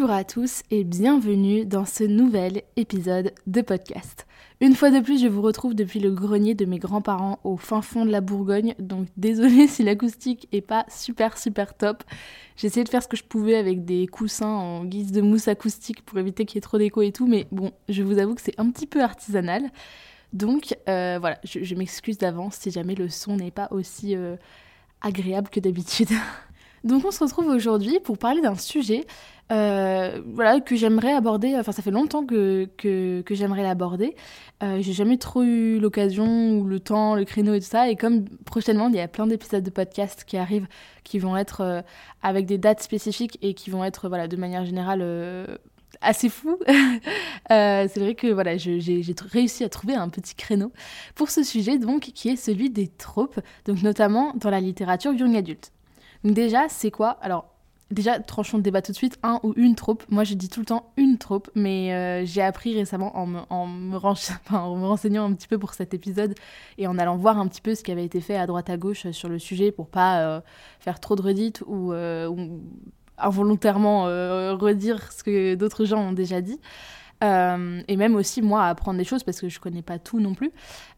Bonjour à tous et bienvenue dans ce nouvel épisode de podcast. Une fois de plus, je vous retrouve depuis le grenier de mes grands-parents au fin fond de la Bourgogne, donc désolé si l'acoustique est pas super super top. J'ai de faire ce que je pouvais avec des coussins en guise de mousse acoustique pour éviter qu'il y ait trop d'écho et tout, mais bon, je vous avoue que c'est un petit peu artisanal. Donc euh, voilà, je, m'excuse d'avance si jamais le son n'est pas aussi euh, agréable que d'habitude. Donc on se retrouve aujourd'hui pour parler d'un sujet euh, voilà, que j'aimerais aborder. Enfin, ça fait longtemps que, que, j'aimerais l'aborder. Euh, j'ai jamais trop eu l'occasion ou le temps, le créneau et tout ça. Et comme prochainement, il y a plein d'épisodes de podcast qui arrivent, qui vont être euh, avec des dates spécifiques et qui vont être, voilà, de manière générale assez fou. c'est vrai que voilà, j'ai réussi à trouver un petit créneau pour ce sujet, donc qui est celui des tropes, donc notamment dans la littérature young adulte. Déjà, c'est quoi? Alors, déjà, tranchons le débat tout de suite, un ou une trope. Moi, je dis tout le temps une trope, mais euh, j'ai appris récemment en me, en, me en me, renseignant un petit peu pour cet épisode et en allant voir un petit peu ce qui avait été fait à droite à gauche sur le sujet pour pas euh, faire trop de redites euh, ou involontairement redire ce que d'autres gens ont déjà dit. Euh, et même aussi moi à apprendre des choses parce que je connais pas tout non plus.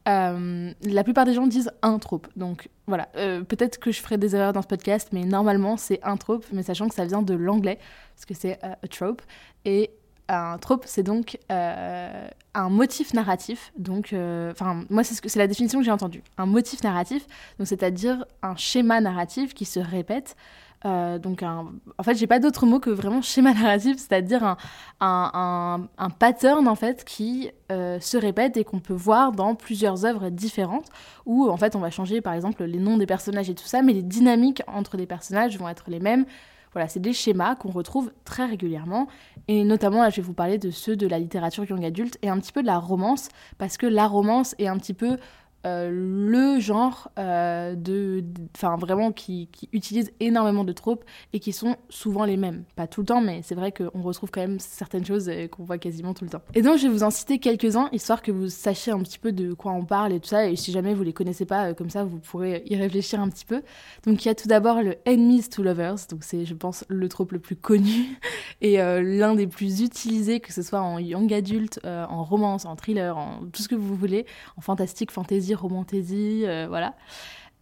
Euh, la plupart des gens disent un trope. Donc voilà, euh, peut-être que je ferai des erreurs dans ce podcast, mais normalement c'est un trope, mais sachant que ça vient de l'anglais, parce que c'est a trope. Et un trope, c'est donc un motif narratif. Donc, enfin, moi, c'est ce la définition que j'ai entendue. Un motif narratif, donc c'est-à-dire un schéma narratif qui se répète euh, donc, un... en fait, j'ai pas d'autre mot que vraiment schéma narratif, c'est-à-dire un, un, un, pattern en fait qui euh, se répète et qu'on peut voir dans plusieurs œuvres différentes, où en fait on va changer par exemple les noms des personnages et tout ça, mais les dynamiques entre les personnages vont être les mêmes. Voilà, c'est des schémas qu'on retrouve très régulièrement, et notamment là je vais vous parler de ceux de la littérature young adulte et un petit peu de la romance, parce que la romance est un petit peu euh, le genre euh, de, enfin vraiment qui, qui, utilise énormément de tropes et qui sont souvent les mêmes. Pas tout le temps, mais c'est vrai qu'on retrouve quand même certaines choses qu'on voit quasiment tout le temps. Et donc je vais vous en citer quelques-uns histoire que vous sachiez un petit peu de quoi on parle et tout ça. Et si jamais vous les connaissez pas, euh, comme ça vous pourrez y réfléchir un petit peu. Donc il y a tout d'abord le enemies to lovers, donc c'est je pense le trope le plus connu et l'un des plus utilisés, que ce soit en young adulte, en romance, en thriller, en tout ce que vous voulez, en fantastique, fantasy romantaisie, euh, voilà.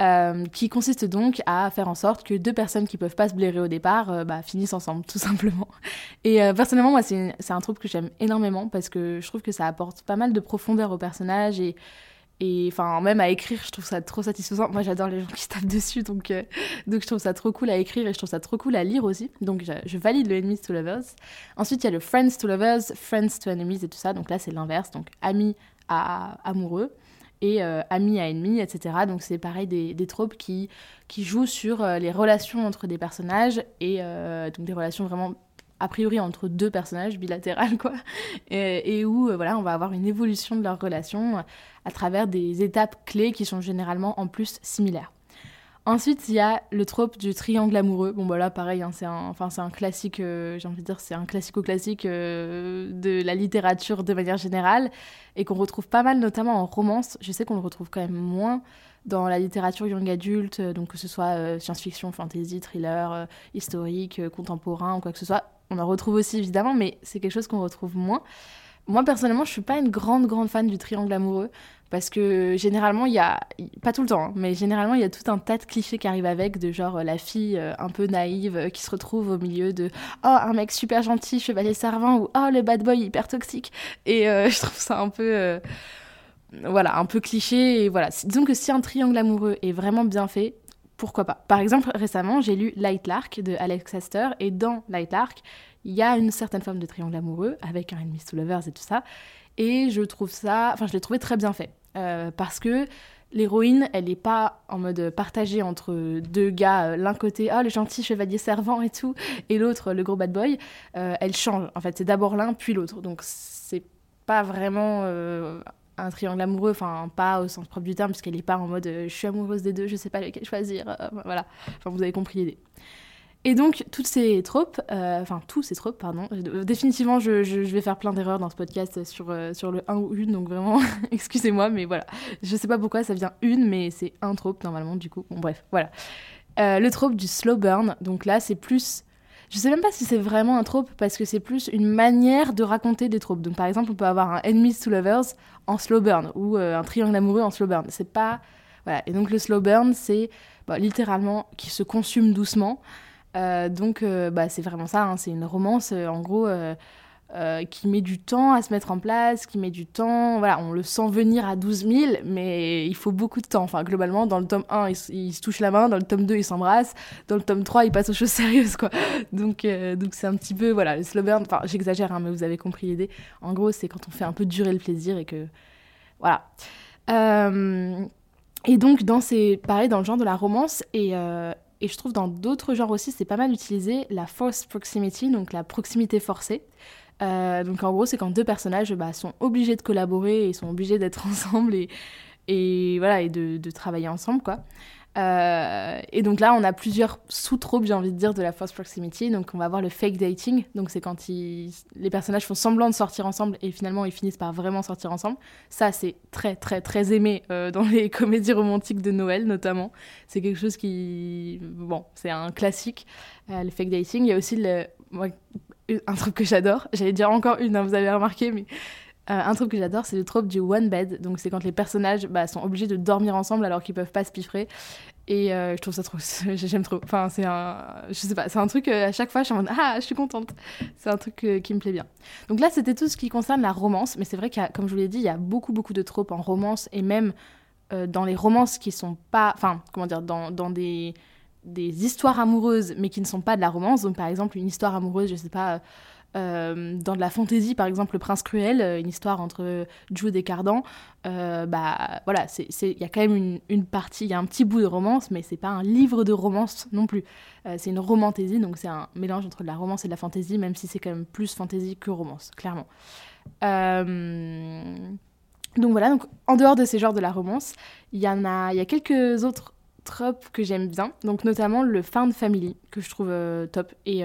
Euh, qui consiste donc à faire en sorte que deux personnes qui peuvent pas se blairer au départ euh, bah, finissent ensemble, tout simplement. Et personnellement, moi, c'est un troupe que j'aime énormément parce que je trouve que ça apporte pas mal de profondeur au personnage et et même à écrire je trouve ça trop satisfaisant. Moi j'adore les gens qui se tapent dessus donc donc je trouve ça trop cool à écrire et je trouve ça trop cool à lire aussi. Donc je, valide le enemies to lovers. Ensuite il y a le friends to lovers friends to enemies et tout ça. Donc là c'est l'inverse. Donc amis à amoureux et euh, amis à ennemis, etc. Donc c'est pareil des, des, tropes qui, qui jouent sur euh, les relations entre des personnages et euh, donc des relations vraiment a priori entre deux personnages bilatérales quoi et, et où voilà on va avoir une évolution de leur relation à travers des étapes clés qui sont généralement en plus similaires. Ensuite, il y a le trope du triangle amoureux. Bon, voilà, pareil, hein, c'est un, enfin, un classique, euh, j'ai envie de dire, c'est un classico-classique euh, de la littérature de manière générale et qu'on retrouve pas mal, notamment en romance. Je sais qu'on le retrouve quand même moins dans la littérature young adulte, donc que ce soit euh, science-fiction, fantasy, thriller, historique, contemporain ou quoi que ce soit. On en retrouve aussi évidemment, mais c'est quelque chose qu'on retrouve moins. Moi personnellement, je suis pas une grande grande fan du triangle amoureux parce que généralement il y a pas tout le temps hein, mais généralement il y a tout un tas de clichés qui arrivent avec de genre euh, la fille euh, un peu naïve euh, qui se retrouve au milieu de oh un mec super gentil chevalier servant ou oh le bad boy hyper toxique. Et je trouve ça un peu voilà un peu cliché. Et voilà. Disons que si un triangle amoureux est vraiment bien fait pourquoi pas? Par exemple récemment j'ai lu Light Lark de Alex Astor et dans Light Lark il y a une certaine forme de triangle amoureux avec un enemies to lovers et tout ça et je trouve ça enfin je l'ai trouvé très bien fait euh, parce que l'héroïne, elle n'est pas en mode partagée entre deux gars, l'un côté, ah, le gentil chevalier servant et tout, et l'autre, le gros bad boy. elle change. En fait, c'est d'abord l'un, puis l'autre. Donc, c'est pas vraiment un triangle amoureux, enfin pas au sens propre du terme, puisqu'elle n'est pas en mode je suis amoureuse des deux, je sais pas lequel choisir, voilà, enfin vous avez compris l'idée. Et donc, toutes ces tropes, euh, enfin, tous ces tropes, pardon, définitivement, je, vais faire plein d'erreurs dans ce podcast sur, euh, sur le 1 ou une, donc vraiment, excusez-moi, mais voilà. Je sais pas pourquoi ça vient une, mais c'est un trope normalement, du coup. Bon, bref, voilà. Euh, le trope du slow burn, donc là, c'est plus. Je sais même pas si c'est vraiment un trope, parce que c'est plus une manière de raconter des tropes. Donc, par exemple, on peut avoir un enemies to lovers en slow burn, ou un triangle amoureux en slow burn. C'est pas. Voilà. Et donc, le slow burn, c'est bah, littéralement qui se consume doucement. Euh, donc, euh, bah, c'est vraiment ça, hein, c'est une romance, euh, en gros, qui met du temps à se mettre en place, qui met du temps. Voilà, on le sent venir à 12 000, mais il faut beaucoup de temps. Enfin, globalement, dans le tome 1, ils, se touchent la main, dans le tome 2, ils s'embrassent, dans le tome 3, ils passent aux choses sérieuses, quoi. Donc, donc c'est un petit peu, voilà, le slow burn, enfin, j'exagère, hein, mais vous avez compris l'idée. En gros, c'est quand on fait un peu durer le plaisir et que. Voilà. et donc, dans ces, pareil, dans le genre de la romance, et, et je trouve dans d'autres genres aussi, c'est pas mal utilisé la forced proximity, donc la proximité forcée. Euh, donc en gros, c'est quand deux personnages bah, sont obligés de collaborer et sont obligés d'être ensemble et, voilà et de, de, travailler ensemble quoi. Euh, et donc là, on a plusieurs sous-tropes, j'ai envie de dire, de la force proximity. Donc on va avoir le fake dating. Donc c'est quand les personnages font semblant de sortir ensemble et finalement ils finissent par vraiment sortir ensemble. Ça, c'est très, très, très aimé euh, dans les comédies romantiques de Noël, notamment. C'est quelque chose qui. Bon, c'est un classique, euh, le fake dating. Il y a aussi un truc que j'adore. J'allais dire encore une, hein, vous avez remarqué, mais un truc que j'adore, c'est le trope du one bed. Donc, c'est quand les personnages bah, sont obligés de dormir ensemble alors qu'ils peuvent pas se piffrer. Et euh, je trouve ça trop. J'aime trop. Enfin, c'est un. Je sais pas, c'est un truc euh, à chaque fois, je suis en mode Ah, je suis contente. C'est un truc euh, qui me plaît bien. Donc là, c'était tout ce qui concerne la romance. Mais c'est vrai qu'il comme je vous l'ai dit, il y a beaucoup, beaucoup de tropes en romance et même dans les romances qui sont pas. Enfin, comment dire, dans, dans des des histoires amoureuses mais qui ne sont pas de la romance. Donc par exemple une histoire amoureuse, je sais pas, euh, dans de la fantaisie, par exemple, Le Prince Cruel, euh, une histoire entre Jude et Cardan, euh, bah voilà, il y a quand même une, partie, il y a un petit bout de romance, mais c'est pas un livre de romance non plus. c'est une romantaisie, donc c'est un mélange entre de la romance et de la fantaisie, même si c'est quand même plus fantaisie que romance, clairement. Donc voilà, donc en dehors de ces genres de la romance, il y en a, il y a quelques autres tropes que j'aime bien, donc notamment le found family que je trouve top et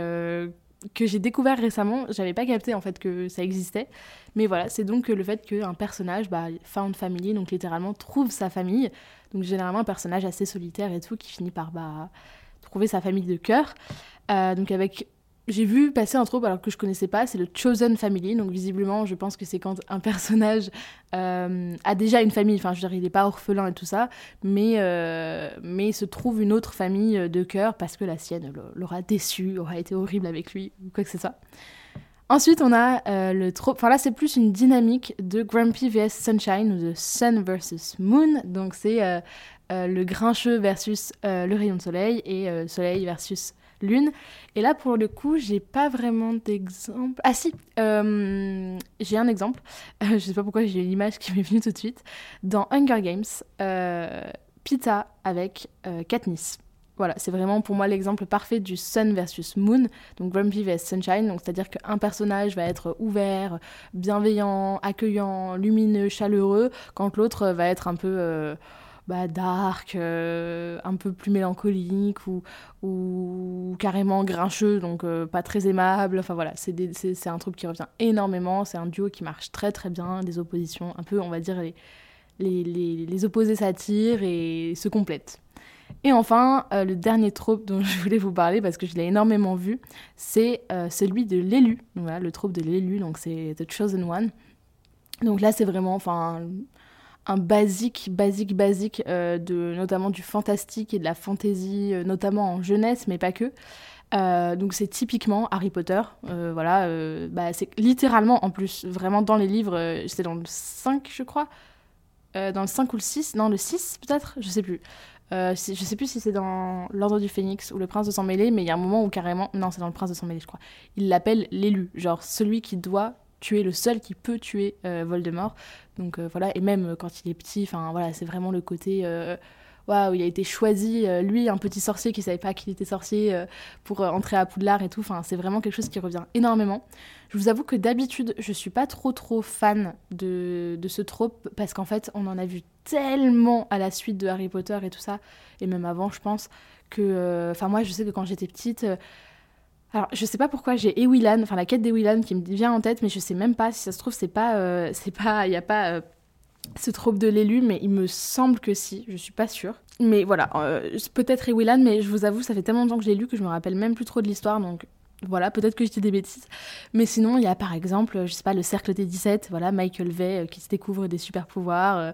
que j'ai découvert récemment. J'avais pas capté en fait que ça existait. Mais voilà, c'est donc le fait qu'un personnage, bah, found family, donc littéralement trouve sa famille. Donc généralement un personnage assez solitaire et tout qui finit par bah, trouver sa famille de cœur. Euh, donc avec j'ai vu passer un trope alors que je connaissais pas, c'est le Chosen Family. Donc visiblement, je pense que c'est quand un personnage euh, a déjà une famille, enfin je veux dire, il n'est pas orphelin et tout ça, mais, euh, mais se trouve une autre famille de cœur parce que la sienne l'aura déçu, aura été horrible avec lui, ou quoi que ce soit. Ensuite, on a euh, le trope, enfin là c'est plus une dynamique de Grumpy vs Sunshine ou de Sun versus Moon. Donc c'est le grincheux versus le rayon de soleil et soleil versus lune. Et là, pour le coup, j'ai pas vraiment d'exemple. Ah si, euh, j'ai un exemple. je sais pas pourquoi j'ai l'image qui m'est venue tout de suite. Dans Hunger Games, euh, Pita avec euh, Katniss. Voilà, c'est vraiment pour moi l'exemple parfait du Sun versus Moon, donc Grumpy vs Sunshine, donc c'est-à-dire qu'un personnage va être ouvert, bienveillant, accueillant, lumineux, chaleureux, quand l'autre va être un peu bah, dark, euh, un peu plus mélancolique ou, ou carrément grincheux, donc euh, pas très aimable. Enfin voilà, c'est un truc qui revient énormément. C'est un duo qui marche très très bien, des oppositions, un peu, on va dire, les, les, les, les opposés s'attirent et se complètent. Et enfin, euh, le dernier trope dont je voulais vous parler, parce que je l'ai énormément vu, c'est celui de l'élu. Voilà, le trope de l'élu, donc c'est The Chosen One. Donc là, c'est vraiment, enfin, un basique, basique, basique, euh, de, notamment du fantastique et de la fantasy, euh, notamment en jeunesse, mais pas que. Euh, donc c'est typiquement Harry Potter, voilà, bah, c'est littéralement en plus, vraiment dans les livres, c'est dans le 5 je crois, dans le 5 ou le 6, non le 6 peut-être, je sais plus. je sais plus si c'est dans l'Ordre du Phénix ou le Prince de Sang Mêlé, mais il y a un moment où carrément, non c'est dans le Prince de Sang Mêlé je crois, il l'appelle l'élu, genre celui qui doit tuer, le seul qui peut tuer Voldemort. Donc voilà, et même quand il est petit, enfin voilà, c'est vraiment le côté waouh, il a été choisi, euh, lui, un petit sorcier qui savait pas qu'il était sorcier, euh, pour euh, entrer à Poudlard et tout. Enfin, c'est vraiment quelque chose qui revient énormément. Je vous avoue que d'habitude, je suis pas trop trop fan de, de ce trope parce qu'en fait, on en a vu tellement à la suite de Harry Potter et tout ça, et même avant, je pense, que. Enfin, moi, je sais que quand j'étais petite. Alors, je sais pas pourquoi j'ai Ewilan, enfin la quête d'Ewilan qui me vient en tête, mais je sais même pas si ça se trouve, c'est pas. c'est pas. Il y a pas ce trope de l'élu, mais il me semble que si, je suis pas sûre. Mais voilà, euh, peut-être Ewilan, mais je vous avoue, ça fait tellement longtemps que je l'ai lu que je me rappelle même plus trop de l'histoire, donc voilà, peut-être que je dis des bêtises. Mais sinon, il y a par exemple, je sais pas, le cercle des 17, voilà, Michael Vey euh, qui se découvre des super pouvoirs.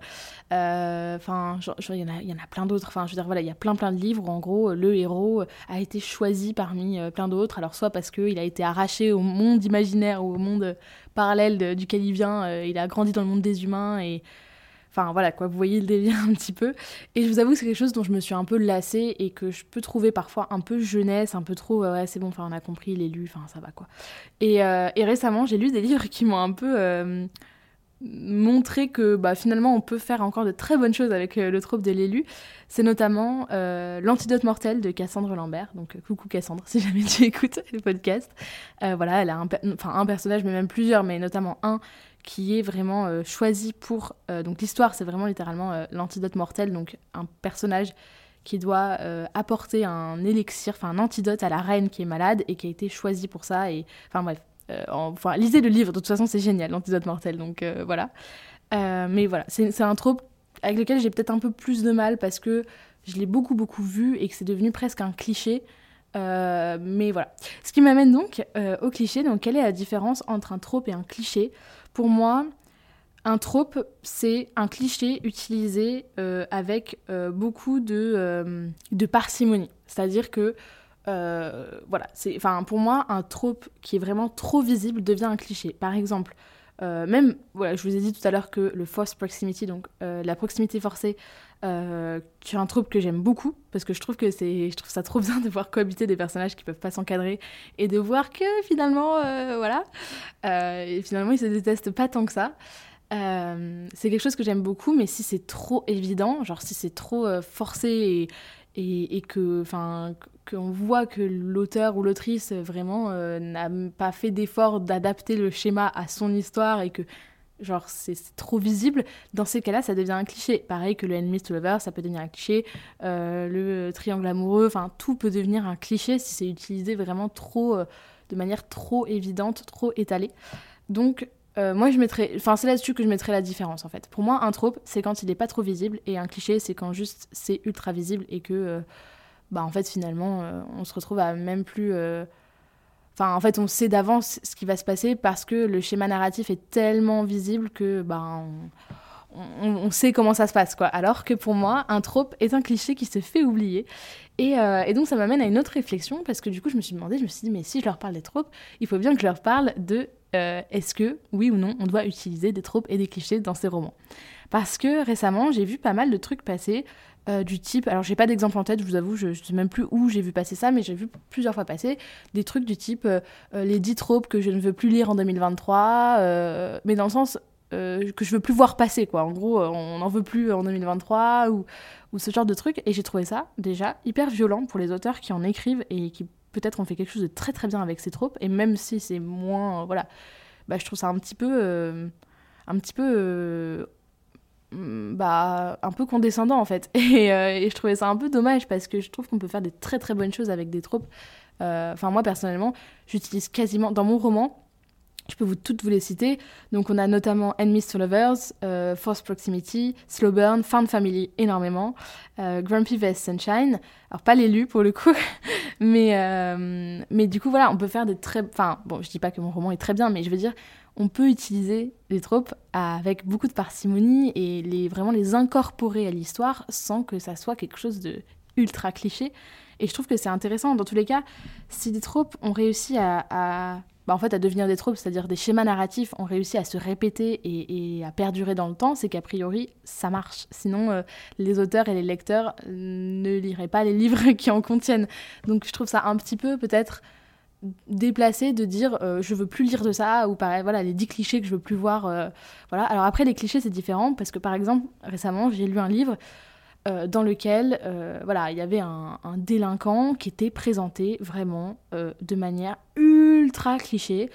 Euh, enfin, il y, y en a plein d'autres. Enfin, je veux dire, voilà, il y a plein plein de livres où en gros, le héros a été choisi parmi plein d'autres. Alors, soit parce qu'il a été arraché au monde imaginaire ou au monde parallèle duquel il vient, il a grandi dans le monde des humains et Enfin voilà quoi, vous voyez le délire un petit peu. Et je vous avoue c'est quelque chose dont je me suis un peu lassée et que je peux trouver parfois un peu jeunesse, un peu trop ouais c'est bon, enfin on a compris, il est lu, enfin ça va quoi. Et, euh, récemment j'ai lu des livres qui m'ont un peu euh, montré que bah, finalement on peut faire encore de très bonnes choses avec euh, le trope de l'élu. C'est notamment L'antidote mortel de Cassandre Lambert. Donc coucou Cassandre si jamais tu écoutes le podcast. voilà, elle a un personnage mais même plusieurs, mais notamment un qui est vraiment euh, choisi pour... Euh, donc l'histoire, c'est vraiment littéralement euh, l'antidote mortel, donc un personnage qui doit apporter un élixir, enfin un antidote à la reine qui est malade et qui a été choisi pour ça. Enfin bref, enfin lisez le livre, de toute façon c'est génial, l'antidote mortel, donc voilà. mais voilà, c'est un trope avec lequel j'ai peut-être un peu plus de mal parce que je l'ai beaucoup beaucoup vu et que c'est devenu presque un cliché. mais voilà. Ce qui m'amène donc au cliché. Donc, quelle est la différence entre un trope et un cliché? Pour moi, un trope, c'est un cliché utilisé euh, avec euh, beaucoup de, euh, de parcimonie. C'est-à-dire que, voilà, c'est, pour moi, un trope qui est vraiment trop visible devient un cliché. Par exemple, même, voilà, je vous ai dit tout à l'heure que le force proximity, donc la proximité forcée, qui est un trope que j'aime beaucoup parce que je trouve que c'est je trouve ça trop bien de voir cohabiter des personnages qui peuvent pas s'encadrer et de voir que finalement voilà et finalement ils se détestent pas tant que ça. C'est quelque chose que j'aime beaucoup mais si c'est trop évident genre si c'est trop forcé et, et, que enfin qu'on voit que l'auteur ou l'autrice vraiment n'a pas fait d'effort d'adapter le schéma à son histoire et que genre c'est trop visible, dans ces cas-là, ça devient un cliché. Pareil que le enemies lover, ça peut devenir un cliché, euh, le triangle amoureux, enfin tout peut devenir un cliché si c'est utilisé vraiment trop, euh, de manière trop évidente, trop étalée. Donc euh, moi je mettrais, enfin c'est là-dessus que je mettrais la différence en fait. Pour moi, un trope, c'est quand il n'est pas trop visible, et un cliché, c'est quand juste c'est ultra visible et que, bah en fait finalement, on se retrouve à même plus Enfin, en fait, on sait d'avance ce qui va se passer parce que le schéma narratif est tellement visible que ben, on, sait comment ça se passe. quoi. Alors que pour moi, un trope est un cliché qui se fait oublier. Et, euh, donc, ça m'amène à une autre réflexion parce que du coup, je me suis demandé, je me suis dit, mais si je leur parle des tropes, il faut bien que je leur parle de euh, est-ce que, oui ou non, on doit utiliser des tropes et des clichés dans ces romans? Parce que récemment, j'ai vu pas mal de trucs passer euh, du type, alors j'ai pas d'exemple en tête, je vous avoue, je, sais même plus où j'ai vu passer ça, mais j'ai vu plusieurs fois passer des trucs du type euh, les 10 tropes que je ne veux plus lire en 2023, mais dans le sens que je veux plus voir passer, quoi. En gros, on n'en veut plus en 2023 ou, ou ce genre de trucs, et j'ai trouvé ça déjà hyper violent pour les auteurs qui en écrivent et qui peut-être ont fait quelque chose de très très bien avec ces tropes, et même si c'est moins, voilà, bah, je trouve ça un petit peu, un petit peu Mm, bah, un peu condescendant en fait. Euh, et, je trouvais ça un peu dommage parce que je trouve qu'on peut faire des très très bonnes choses avec des tropes. Euh, enfin, moi personnellement, j'utilise quasiment dans mon roman. Je peux vous toutes vous les citer. Donc, on a notamment Enemies to Lovers, euh, Force Proximity, Slow Burn, Found Family énormément, Grumpy Vest Sunshine. Alors, pas l'élu pour le coup, mais, mais du coup, voilà, on peut faire des très. Enfin, bon, je dis pas que mon roman est très bien, mais je veux dire, on peut utiliser les tropes avec beaucoup de parcimonie et les, vraiment les incorporer à l'histoire sans que ça soit quelque chose de ultra cliché. Et je trouve que c'est intéressant. Dans tous les cas, si des tropes ont réussi à, bah, en fait, à devenir des tropes, c'est-à-dire des schémas narratifs ont réussi à se répéter et, à perdurer dans le temps, c'est qu'a priori, ça marche. Sinon, euh, les auteurs et les lecteurs ne liraient pas les livres qui en contiennent. Donc je trouve ça un petit peu peut-être déplacé de dire je veux plus lire de ça ou pareil voilà les 10 clichés que je veux plus voir voilà alors après les clichés c'est différent parce que par exemple récemment j'ai lu un livre euh, dans lequel euh, voilà, il y avait un, délinquant qui était présenté vraiment euh, de manière ultra cliché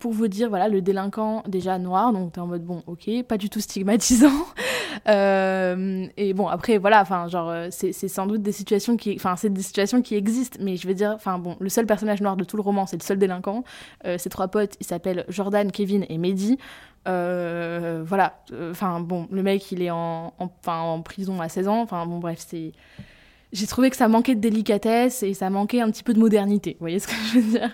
pour vous dire voilà le délinquant déjà noir donc t'es en mode bon ok pas du tout stigmatisant et bon après voilà enfin genre c'est sans doute des situations qui enfin c'est des situations qui existent mais je veux dire enfin bon le seul personnage noir de tout le roman c'est le seul délinquant. Ses trois potes ils s'appellent Jordan Kevin et Mehdi. Euh, voilà, enfin bon, le mec il est en, en prison à 16 ans, enfin bon bref, c'est j'ai trouvé que ça manquait de délicatesse et ça manquait un petit peu de modernité. Vous voyez ce que je veux dire?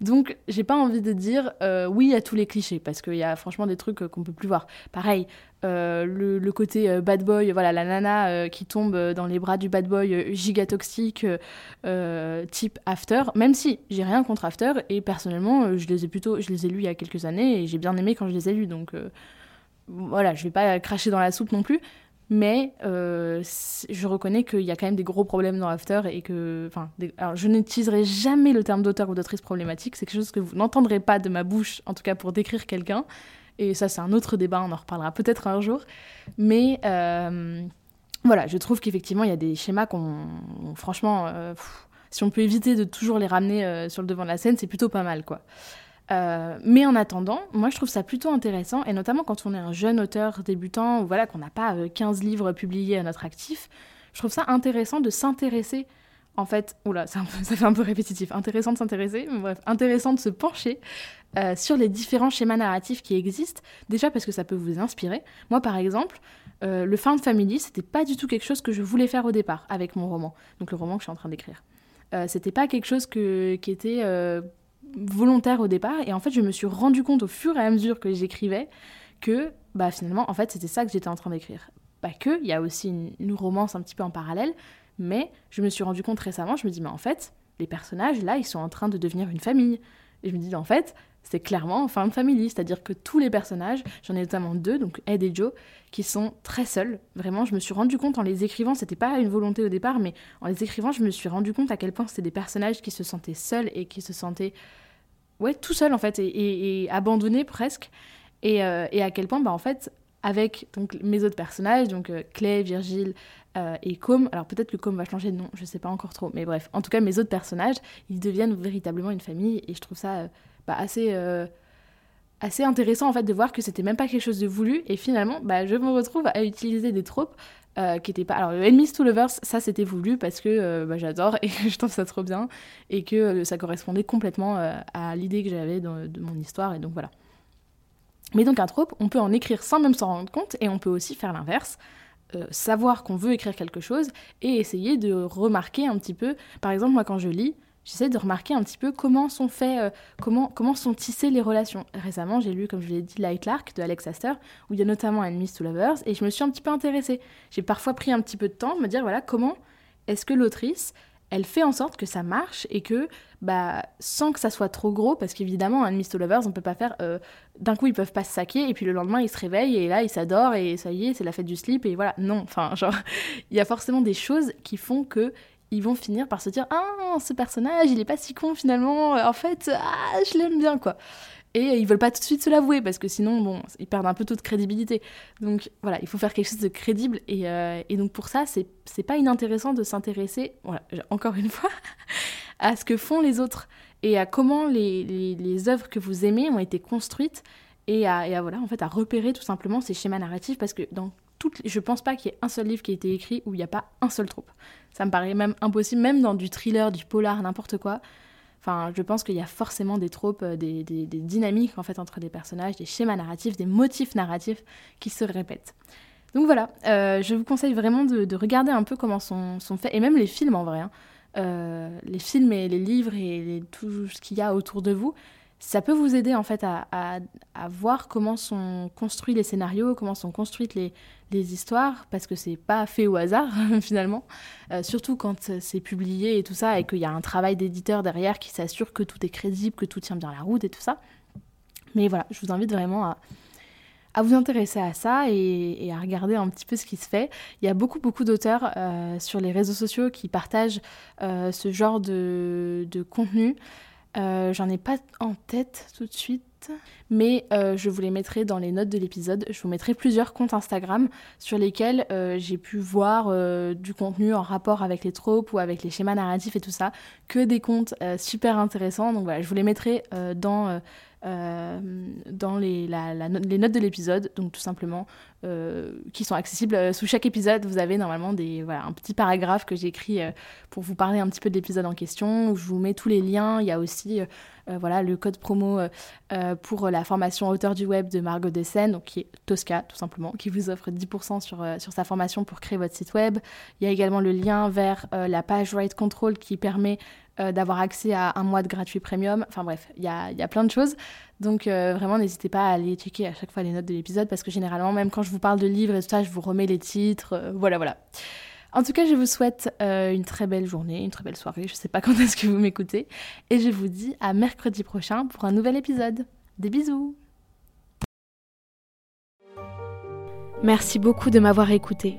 Donc, j'ai pas envie de dire euh, oui à tous les clichés parce qu'il y a franchement des trucs qu'on peut plus voir. Pareil, euh, le, côté euh, bad boy, voilà, la nana qui tombe dans les bras du bad boy giga toxique type After. Même si j'ai rien contre After et personnellement, je les ai plutôt, je les ai lus il y a quelques années et j'ai bien aimé quand je les ai lus. Donc voilà, je vais pas cracher dans la soupe non plus mais euh, je reconnais qu'il y a quand même des gros problèmes dans After et que, enfin, alors je n'utiliserai jamais le terme d'auteur ou d'autrice problématique, c'est quelque chose que vous n'entendrez pas de ma bouche, en tout cas pour décrire quelqu'un, et ça c'est un autre débat, on en reparlera peut-être un jour, mais euh, voilà, je trouve qu'effectivement il y a des schémas qu'on, franchement, euh, si on peut éviter de toujours les ramener sur le devant de la scène, c'est plutôt pas mal, quoi. Euh, mais en attendant, moi je trouve ça plutôt intéressant, et notamment quand on est un jeune auteur débutant, ou voilà, qu'on n'a pas 15 euh, livres publiés à notre actif, je trouve ça intéressant de s'intéresser, en fait, oula, ça fait un peu répétitif, intéressant de s'intéresser, bref, intéressant de se pencher euh, sur les différents schémas narratifs qui existent, déjà parce que ça peut vous inspirer. Moi par exemple, le Found Family, c'était pas du tout quelque chose que je voulais faire au départ avec mon roman, donc le roman que je suis en train d'écrire. c'était pas quelque chose qui était volontaire au départ. Et en fait, je me suis rendu compte au fur et à mesure que j'écrivais que bah, finalement, en fait, c'était ça que j'étais en train d'écrire. Pas que, il y a aussi une, romance un petit peu en parallèle, mais je me suis rendu compte récemment, je me dis, mais en fait, les personnages, là, ils sont en train de devenir une famille. Et je me dis, en fait, c'est clairement fin de famille, c'est-à-dire que tous les personnages, j'en ai notamment deux, donc Ed et Joe, qui sont très seuls. Vraiment, je me suis rendu compte en les écrivant, c'était pas une volonté au départ, mais en les écrivant, je me suis rendu compte à quel point c'était des personnages qui se sentaient seuls et qui se sentaient ouais, tout seul en fait, et, abandonné presque. Euh, et, à quel point, bah, en fait, avec donc, mes autres personnages, donc euh, Clay, Virgile euh, et Com, alors peut-être que Com va changer de nom, je sais pas encore trop, mais bref, en tout cas, mes autres personnages, ils deviennent véritablement une famille, et je trouve ça bah, assez assez intéressant en fait de voir que c'était même pas quelque chose de voulu et finalement bah, je me retrouve à utiliser des tropes euh, qui était pas. Alors, Enemies to Lovers, ça c'était voulu parce que euh, bah, j'adore et je trouve ça trop bien et que euh, ça correspondait complètement à l'idée que j'avais de, mon histoire et donc voilà. Mais donc un trope, on peut en écrire sans même s'en rendre compte et on peut aussi faire l'inverse. savoir qu'on veut écrire quelque chose et essayer de remarquer un petit peu. Par exemple, moi quand je lis, j'essaie de remarquer un petit peu comment sont faits, euh, comment, comment sont tissées les relations. Récemment, j'ai lu, comme je l'ai dit, Light Lark de Alex Astor, où il y a notamment Enemies to Lovers, et je me suis un petit peu intéressée. J'ai parfois pris un petit peu de temps de me dire, voilà, comment est-ce que l'autrice, elle fait en sorte que ça marche et que, bah, sans que ça soit trop gros, parce qu'évidemment, Enemies to Lovers, on peut pas faire, euh, d'un coup, ils peuvent pas se saquer, et puis le lendemain, ils se réveillent, et là, ils s'adorent, et ça y est, c'est la fête du slip, et voilà. Non, enfin, genre, il y a forcément des choses qui font que ils vont finir par se dire ah ce personnage il est pas si con finalement. En fait ah je l'aime bien quoi et ils veulent pas tout de suite se l'avouer parce que sinon bon ils perdent un peu toute crédibilité. Donc voilà il faut faire quelque chose de crédible. Et, euh, et donc pour ça c'est pas inintéressant de s'intéresser voilà encore une fois à ce que font les autres et à comment les, les, les œuvres que vous aimez ont été construites et à, et à voilà en fait à repérer tout simplement ces schémas narratifs. Parce que dans toutes, je pense pas qu'il y ait un seul livre qui ait été écrit où il n'y a pas un seul trope. Ça me paraît même impossible, même dans du thriller, du polar, n'importe quoi. Enfin, je pense qu'il y a forcément des tropes, euh, des, dynamiques en fait entre des personnages, des schémas narratifs, des motifs narratifs qui se répètent. Donc voilà, euh, je vous conseille vraiment de, regarder un peu comment sont, sont, faits, et même les films en vrai. Hein. Euh, les films et les livres et tout ce qu'il y a autour de vous, ça peut vous aider en fait à, à, voir comment sont construits les scénarios, comment sont construites les, les histoires, parce que c'est pas fait au hasard finalement, euh, surtout quand c'est publié et tout ça, et qu'il y a un travail d'éditeur derrière qui s'assure que tout est crédible, que tout tient bien la route et tout ça. Mais voilà, je vous invite vraiment à, à vous intéresser à ça et, à regarder un petit peu ce qui se fait. Il y a beaucoup beaucoup d'auteurs euh, sur les réseaux sociaux qui partagent euh, ce genre de, de contenu. J'en ai pas en tête tout de suite mais euh, je vous les mettrai dans les notes de l'épisode. Je vous mettrai plusieurs comptes Instagram sur lesquels euh, j'ai pu voir euh, du contenu en rapport avec les tropes ou avec les schémas narratifs et tout ça, que des comptes super intéressants. Donc voilà, je vous les mettrai dans euh, dans les, notes de l'épisode, donc tout simplement, euh, qui sont accessibles euh, sous chaque épisode. Vous avez normalement un petit paragraphe que j'écris pour vous parler un petit peu de l'épisode en question, je vous mets tous les liens. Il y a aussi le code promo pour la formation auteur du web de Margot Dessen, donc qui est Tosca tout simplement, qui vous offre 10% sur, sur sa formation pour créer votre site web. Il y a également le lien vers la page Write Control qui permet euh, d'avoir accès à un mois de gratuit premium. Enfin bref, il y a, y a, plein de choses. Donc euh, vraiment, n'hésitez pas à aller checker à chaque fois les notes de l'épisode parce que généralement, même quand je vous parle de livres et tout ça, je vous remets les titres. Euh, voilà, voilà. En tout cas, je vous souhaite une très belle journée, une très belle soirée. Je sais pas quand est-ce que vous m'écoutez. Et je vous dis à mercredi prochain pour un nouvel épisode. Des bisous Merci beaucoup de m'avoir écouté.